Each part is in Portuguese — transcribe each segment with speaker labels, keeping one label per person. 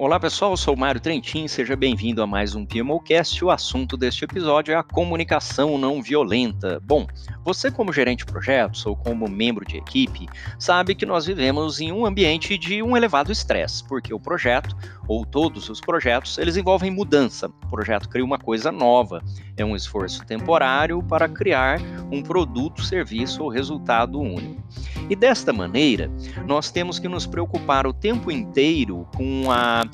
Speaker 1: Olá pessoal, eu sou Mário Trentin, seja bem-vindo a mais um PMOcast. O assunto deste episódio é a comunicação não violenta. Bom, você como gerente de projetos ou como membro de equipe, sabe que nós vivemos em um ambiente de um elevado estresse, porque o projeto, ou todos os projetos, eles envolvem mudança. O projeto cria uma coisa nova, é um esforço temporário para criar um produto, serviço ou resultado único. E desta maneira, nós temos que nos preocupar o tempo inteiro com a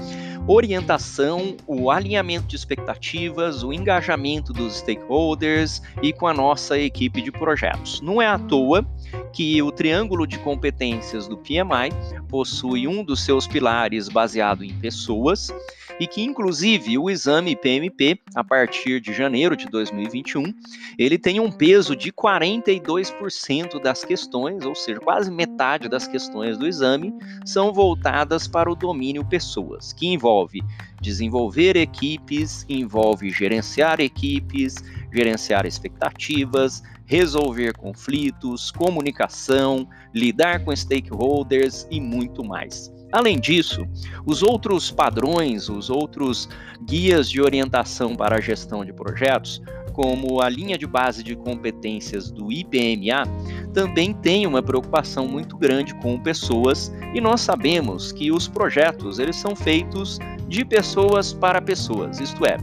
Speaker 1: orientação, o alinhamento de expectativas, o engajamento dos stakeholders e com a nossa equipe de projetos. Não é à toa que o triângulo de competências do PMI possui um dos seus pilares baseado em pessoas e que inclusive o exame PMP, a partir de janeiro de 2021, ele tem um peso de 42% das questões, ou seja, quase metade das questões do exame são voltadas para o domínio pessoas, que envolve desenvolver equipes, envolve gerenciar equipes, gerenciar expectativas, resolver conflitos, comunicação, lidar com stakeholders e muito mais. Além disso, os outros padrões, os outros guias de orientação para a gestão de projetos, como a linha de base de competências do IPMA, também tem uma preocupação muito grande com pessoas e nós sabemos que os projetos eles são feitos de pessoas para pessoas, isto é,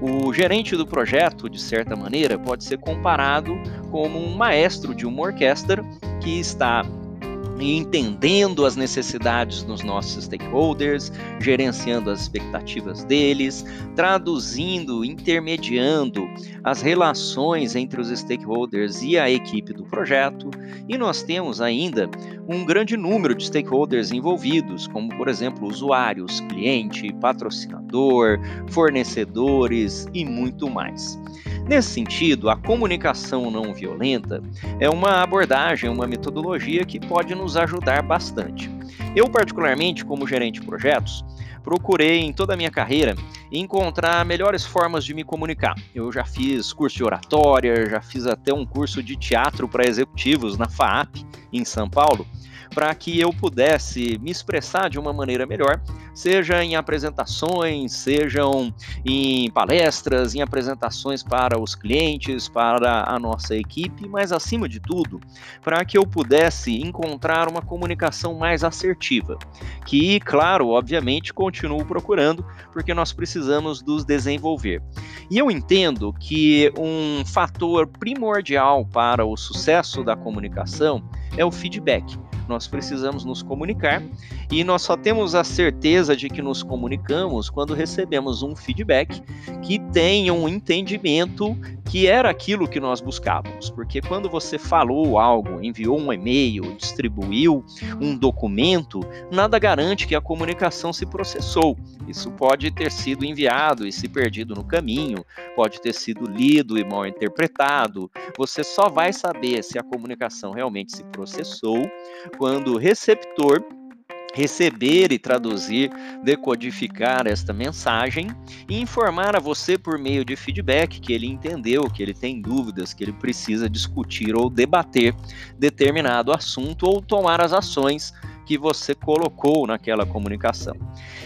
Speaker 1: o gerente do projeto, de certa maneira, pode ser comparado como um maestro de uma orquestra que está e entendendo as necessidades dos nossos stakeholders, gerenciando as expectativas deles, traduzindo, intermediando as relações entre os stakeholders e a equipe do projeto. E nós temos ainda um grande número de stakeholders envolvidos, como por exemplo usuários, cliente, patrocinador, fornecedores e muito mais. Nesse sentido, a comunicação não violenta é uma abordagem, uma metodologia que pode nos ajudar bastante. Eu, particularmente, como gerente de projetos, procurei em toda a minha carreira encontrar melhores formas de me comunicar. Eu já fiz curso de oratória, já fiz até um curso de teatro para executivos na FAAP, em São Paulo, para que eu pudesse me expressar de uma maneira melhor, seja em apresentações, sejam em palestras, em apresentações para os clientes, para a nossa equipe, mas acima de tudo, para que eu pudesse encontrar uma comunicação mais assertiva, que, claro, obviamente, continuo procurando, porque nós precisamos nos desenvolver. E eu entendo que um fator primordial para o sucesso da comunicação é o feedback nós precisamos nos comunicar e nós só temos a certeza de que nos comunicamos quando recebemos um feedback que tenha um entendimento que era aquilo que nós buscávamos. Porque quando você falou algo, enviou um e-mail, distribuiu um documento, nada garante que a comunicação se processou. Isso pode ter sido enviado e se perdido no caminho, pode ter sido lido e mal interpretado. Você só vai saber se a comunicação realmente se processou quando o receptor receber e traduzir, decodificar esta mensagem e informar a você por meio de feedback que ele entendeu, que ele tem dúvidas, que ele precisa discutir ou debater determinado assunto ou tomar as ações que você colocou naquela comunicação.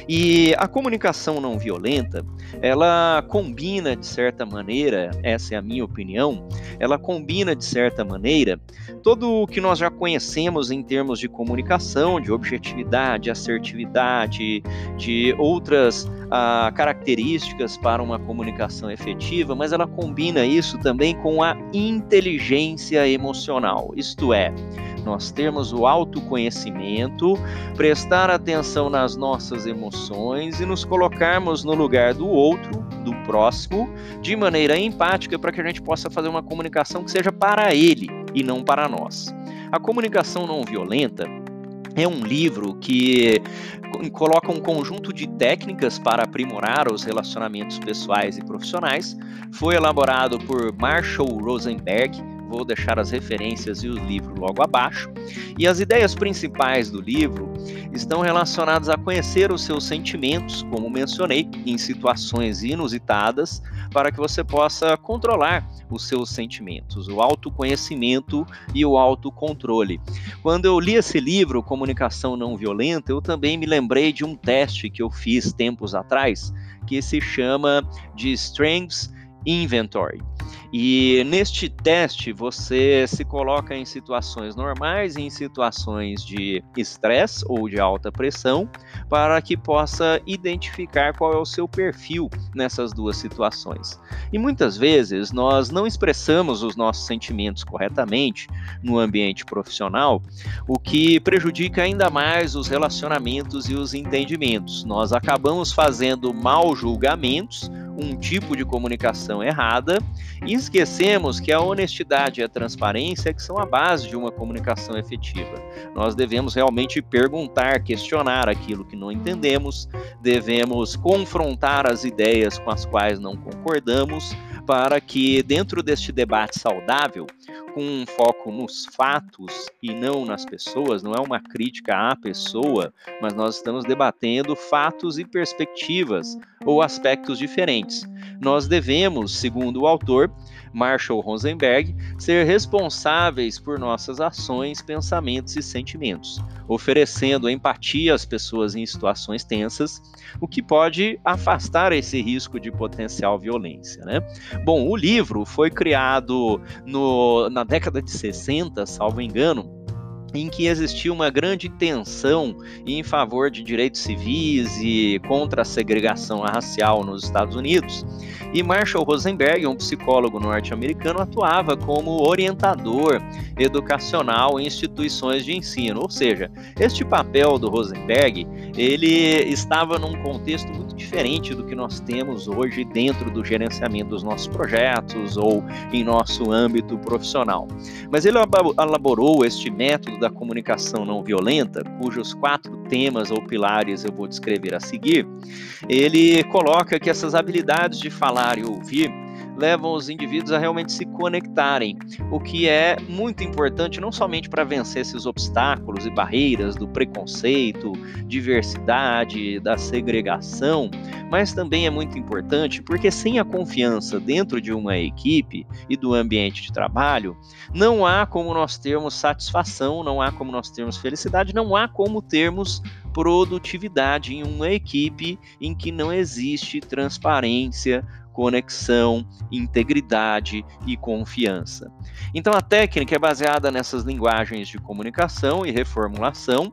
Speaker 1: E a comunicação não violenta, ela combina de certa maneira, essa é a minha opinião, ela combina de certa maneira todo o que nós já conhecemos em termos de comunicação, de objetividade, assertividade, de outras ah, características para uma comunicação efetiva, mas ela combina isso também com a inteligência emocional, isto é, nós termos o autoconhecimento, prestar atenção nas nossas emoções e nos colocarmos no lugar do outro, do próximo, de maneira empática para que a gente possa fazer uma comunicação que seja para ele e não para nós. A comunicação não violenta é um livro que coloca um conjunto de técnicas para aprimorar os relacionamentos pessoais e profissionais. Foi elaborado por Marshall Rosenberg. Vou deixar as referências e o livro logo abaixo. E as ideias principais do livro estão relacionadas a conhecer os seus sentimentos, como mencionei, em situações inusitadas, para que você possa controlar os seus sentimentos, o autoconhecimento e o autocontrole. Quando eu li esse livro, Comunicação Não Violenta, eu também me lembrei de um teste que eu fiz tempos atrás, que se chama de Strengths Inventory. E neste teste você se coloca em situações normais e em situações de estresse ou de alta pressão para que possa identificar qual é o seu perfil nessas duas situações. E muitas vezes nós não expressamos os nossos sentimentos corretamente no ambiente profissional, o que prejudica ainda mais os relacionamentos e os entendimentos. Nós acabamos fazendo mal julgamentos um tipo de comunicação errada e esquecemos que a honestidade e a transparência que são a base de uma comunicação efetiva. Nós devemos realmente perguntar, questionar aquilo que não entendemos, devemos confrontar as ideias com as quais não concordamos, para que dentro deste debate saudável com um foco nos fatos e não nas pessoas, não é uma crítica à pessoa, mas nós estamos debatendo fatos e perspectivas ou aspectos diferentes. Nós devemos, segundo o autor, Marshall Rosenberg, ser responsáveis por nossas ações, pensamentos e sentimentos, oferecendo empatia às pessoas em situações tensas, o que pode afastar esse risco de potencial violência. Né? Bom, o livro foi criado no, na década de 60, salvo engano, em que existia uma grande tensão em favor de direitos civis e contra a segregação racial nos Estados Unidos. E Marshall Rosenberg, um psicólogo norte-americano, atuava como orientador educacional em instituições de ensino. Ou seja, este papel do Rosenberg, ele estava num contexto muito diferente do que nós temos hoje dentro do gerenciamento dos nossos projetos ou em nosso âmbito profissional. Mas ele elaborou este método da comunicação não violenta, cujos quatro temas ou pilares eu vou descrever a seguir. Ele coloca que essas habilidades de falar e ouvir levam os indivíduos a realmente se conectarem, o que é muito importante não somente para vencer esses obstáculos e barreiras do preconceito, diversidade, da segregação, mas também é muito importante porque sem a confiança dentro de uma equipe e do ambiente de trabalho, não há como nós termos satisfação, não há como nós termos felicidade, não há como termos produtividade em uma equipe em que não existe transparência, conexão, integridade e confiança. Então a técnica é baseada nessas linguagens de comunicação e reformulação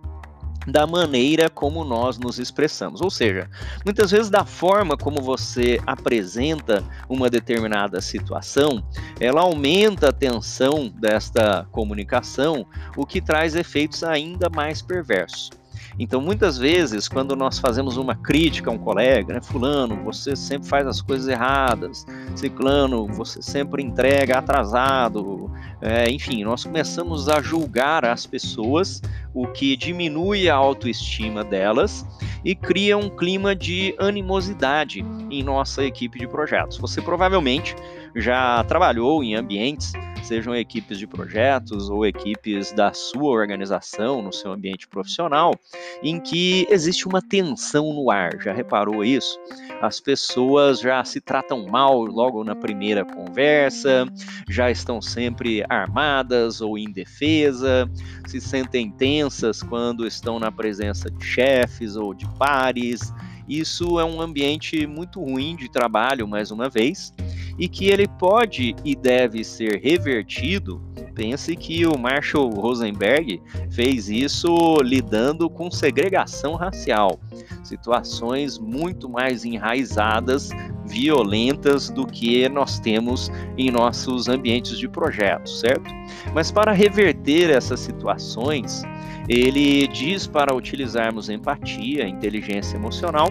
Speaker 1: da maneira como nós nos expressamos. Ou seja, muitas vezes da forma como você apresenta uma determinada situação, ela aumenta a tensão desta comunicação, o que traz efeitos ainda mais perversos. Então, muitas vezes, quando nós fazemos uma crítica a um colega, né, fulano, você sempre faz as coisas erradas, ciclano, você sempre entrega atrasado, é, enfim, nós começamos a julgar as pessoas, o que diminui a autoestima delas e cria um clima de animosidade em nossa equipe de projetos. Você provavelmente já trabalhou em ambientes sejam equipes de projetos ou equipes da sua organização, no seu ambiente profissional, em que existe uma tensão no ar. Já reparou isso? As pessoas já se tratam mal logo na primeira conversa, já estão sempre armadas ou indefesa, se sentem tensas quando estão na presença de chefes ou de pares. Isso é um ambiente muito ruim de trabalho, mais uma vez, e que ele pode e deve ser revertido. Pense que o Marshall Rosenberg fez isso lidando com segregação racial, situações muito mais enraizadas, violentas do que nós temos em nossos ambientes de projetos, certo? Mas para reverter essas situações, ele diz para utilizarmos empatia, inteligência emocional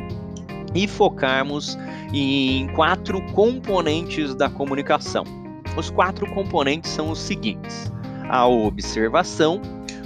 Speaker 1: e focarmos em quatro componentes da comunicação. Os quatro componentes são os seguintes: a observação,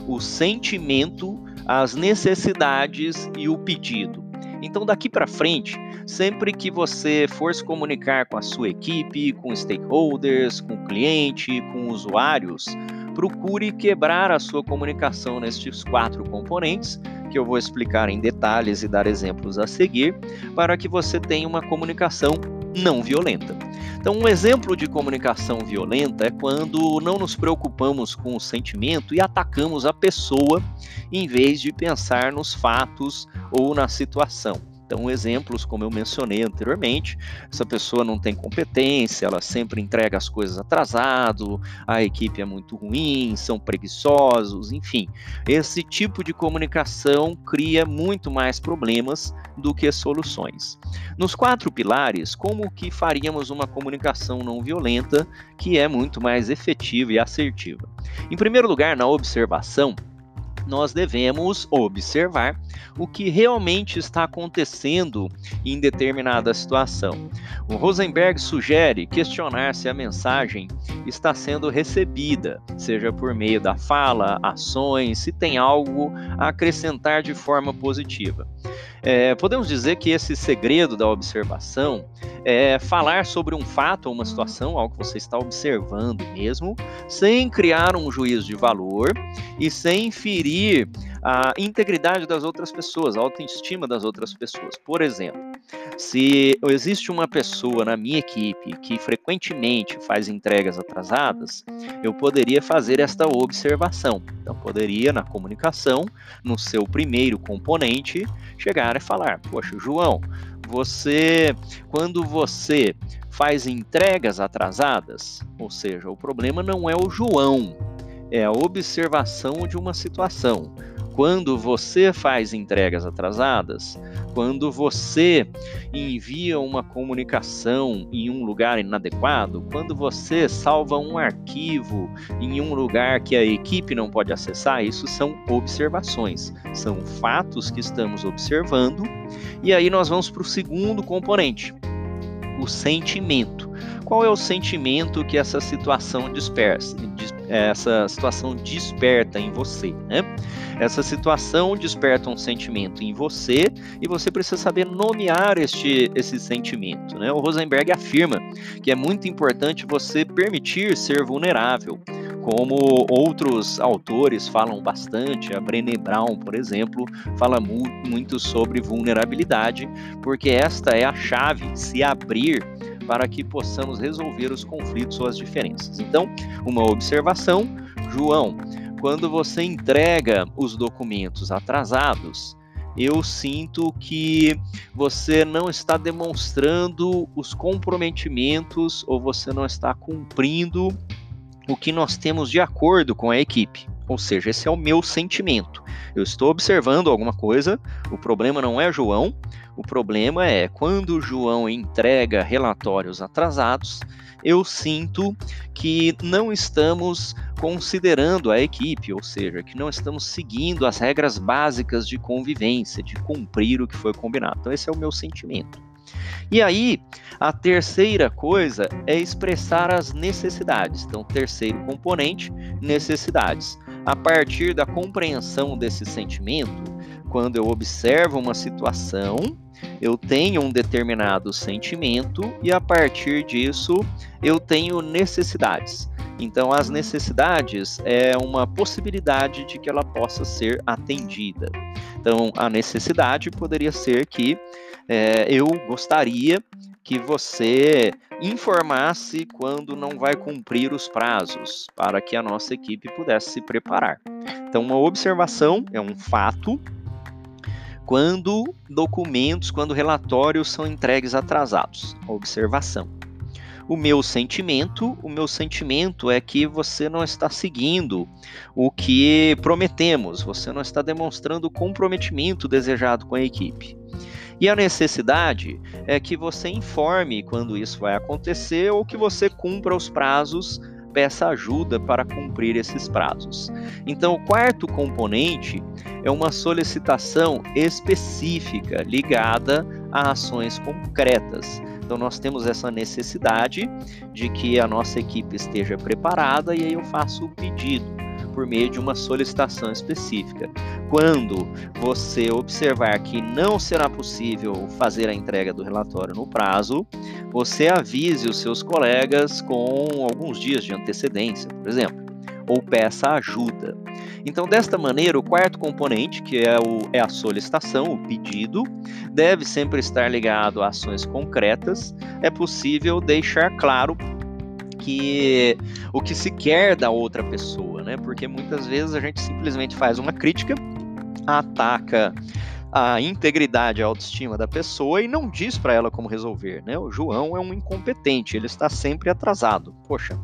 Speaker 1: o sentimento, as necessidades e o pedido. Então, daqui para frente, sempre que você for se comunicar com a sua equipe, com stakeholders, com cliente, com usuários, procure quebrar a sua comunicação nestes quatro componentes, que eu vou explicar em detalhes e dar exemplos a seguir, para que você tenha uma comunicação não violenta. Então, um exemplo de comunicação violenta é quando não nos preocupamos com o sentimento e atacamos a pessoa em vez de pensar nos fatos ou na situação. Então, exemplos, como eu mencionei anteriormente, essa pessoa não tem competência, ela sempre entrega as coisas atrasado, a equipe é muito ruim, são preguiçosos, enfim. Esse tipo de comunicação cria muito mais problemas do que soluções. Nos quatro pilares, como que faríamos uma comunicação não violenta que é muito mais efetiva e assertiva? Em primeiro lugar, na observação, nós devemos observar o que realmente está acontecendo em determinada situação. O Rosenberg sugere questionar se a mensagem está sendo recebida, seja por meio da fala, ações, se tem algo a acrescentar de forma positiva. É, podemos dizer que esse segredo da observação é falar sobre um fato ou uma situação, algo que você está observando mesmo, sem criar um juízo de valor e sem ferir a integridade das outras pessoas, a autoestima das outras pessoas. Por exemplo, se existe uma pessoa na minha equipe que frequentemente faz entregas atrasadas, eu poderia fazer esta observação. Então, poderia, na comunicação, no seu primeiro componente, chegar e falar: Poxa, João, você, quando você faz entregas atrasadas, ou seja, o problema não é o João, é a observação de uma situação quando você faz entregas atrasadas, quando você envia uma comunicação em um lugar inadequado, quando você salva um arquivo em um lugar que a equipe não pode acessar, isso são observações, são fatos que estamos observando. E aí nós vamos para o segundo componente, o sentimento. Qual é o sentimento que essa situação dispersa, essa situação desperta em você, né? Essa situação desperta um sentimento em você e você precisa saber nomear este, esse sentimento. Né? O Rosenberg afirma que é muito importante você permitir ser vulnerável como outros autores falam bastante, a Brené Brown, por exemplo, fala mu muito sobre vulnerabilidade, porque esta é a chave, se abrir para que possamos resolver os conflitos ou as diferenças. Então, uma observação, João, quando você entrega os documentos atrasados, eu sinto que você não está demonstrando os comprometimentos ou você não está cumprindo o que nós temos de acordo com a equipe. Ou seja, esse é o meu sentimento. Eu estou observando alguma coisa, o problema não é João, o problema é quando João entrega relatórios atrasados, eu sinto que não estamos considerando a equipe, ou seja, que não estamos seguindo as regras básicas de convivência, de cumprir o que foi combinado. Então, esse é o meu sentimento. E aí, a terceira coisa é expressar as necessidades. Então, terceiro componente, necessidades. A partir da compreensão desse sentimento, quando eu observo uma situação, eu tenho um determinado sentimento e a partir disso eu tenho necessidades. Então, as necessidades é uma possibilidade de que ela possa ser atendida. Então, a necessidade poderia ser que é, eu gostaria que você informasse quando não vai cumprir os prazos, para que a nossa equipe pudesse se preparar. Então, uma observação é um fato quando documentos, quando relatórios são entregues atrasados. Observação. O meu sentimento, o meu sentimento é que você não está seguindo o que prometemos, você não está demonstrando o comprometimento desejado com a equipe. E a necessidade é que você informe quando isso vai acontecer ou que você cumpra os prazos peça ajuda para cumprir esses prazos. Então, o quarto componente é uma solicitação específica ligada a ações concretas. Então, nós temos essa necessidade de que a nossa equipe esteja preparada e aí eu faço o pedido por meio de uma solicitação específica. Quando você observar que não será possível fazer a entrega do relatório no prazo, você avise os seus colegas com alguns dias de antecedência, por exemplo. ou peça ajuda. Então, desta maneira, o quarto componente, que é, o, é a solicitação, o pedido, deve sempre estar ligado a ações concretas. É possível deixar claro que o que se quer da outra pessoa, né? Porque muitas vezes a gente simplesmente faz uma crítica, ataca a integridade a autoestima da pessoa e não diz para ela como resolver, né? O João é um incompetente, ele está sempre atrasado. Poxa,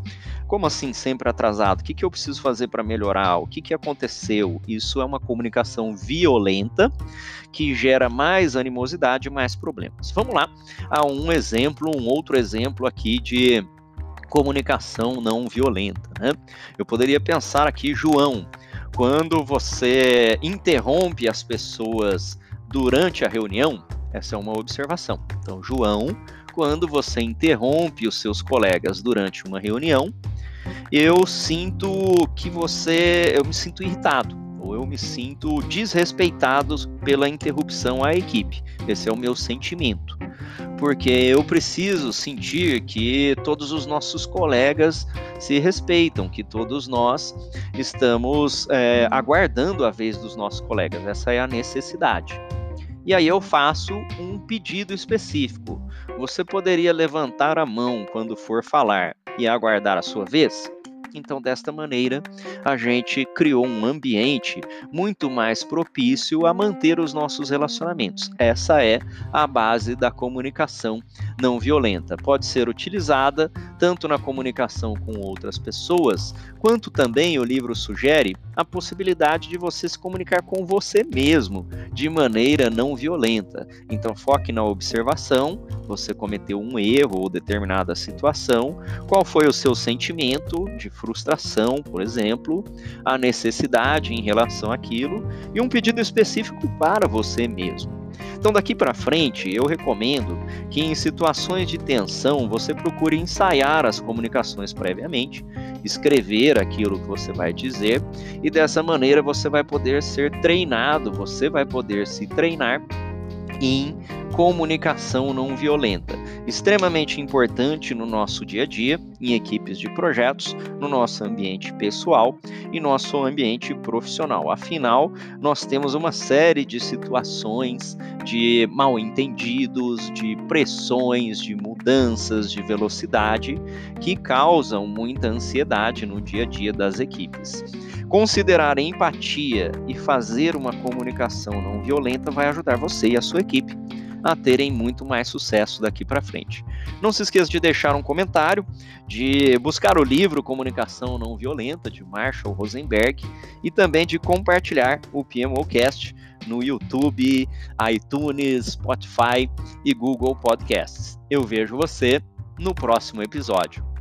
Speaker 1: como assim sempre atrasado? O que, que eu preciso fazer para melhorar? O que, que aconteceu? Isso é uma comunicação violenta que gera mais animosidade e mais problemas. Vamos lá a um exemplo, um outro exemplo aqui de comunicação não violenta. Né? Eu poderia pensar aqui, João, quando você interrompe as pessoas durante a reunião, essa é uma observação. Então, João, quando você interrompe os seus colegas durante uma reunião, eu sinto que você, eu me sinto irritado ou eu me sinto desrespeitado pela interrupção à equipe. Esse é o meu sentimento porque eu preciso sentir que todos os nossos colegas se respeitam, que todos nós estamos é, aguardando a vez dos nossos colegas. Essa é a necessidade. E aí eu faço um pedido específico. Você poderia levantar a mão quando for falar e aguardar a sua vez? Então, desta maneira, a gente criou um ambiente muito mais propício a manter os nossos relacionamentos. Essa é a base da comunicação não violenta. Pode ser utilizada tanto na comunicação com outras pessoas, quanto também o livro sugere a possibilidade de você se comunicar com você mesmo de maneira não violenta. Então, foque na observação. Você cometeu um erro ou determinada situação. Qual foi o seu sentimento de frustração, por exemplo, a necessidade em relação àquilo e um pedido específico para você mesmo. Então, daqui para frente, eu recomendo que em situações de tensão você procure ensaiar as comunicações previamente, escrever aquilo que você vai dizer, e dessa maneira você vai poder ser treinado, você vai poder se treinar em comunicação não violenta, extremamente importante no nosso dia a dia, em equipes de projetos, no nosso ambiente pessoal e nosso ambiente profissional. Afinal, nós temos uma série de situações de mal entendidos, de pressões, de mudanças de velocidade que causam muita ansiedade no dia a dia das equipes. Considerar empatia e fazer uma comunicação não violenta vai ajudar você e a sua equipe a terem muito mais sucesso daqui para frente. Não se esqueça de deixar um comentário, de buscar o livro Comunicação Não Violenta de Marshall Rosenberg e também de compartilhar o PMOcast no YouTube, iTunes, Spotify e Google Podcasts. Eu vejo você no próximo episódio.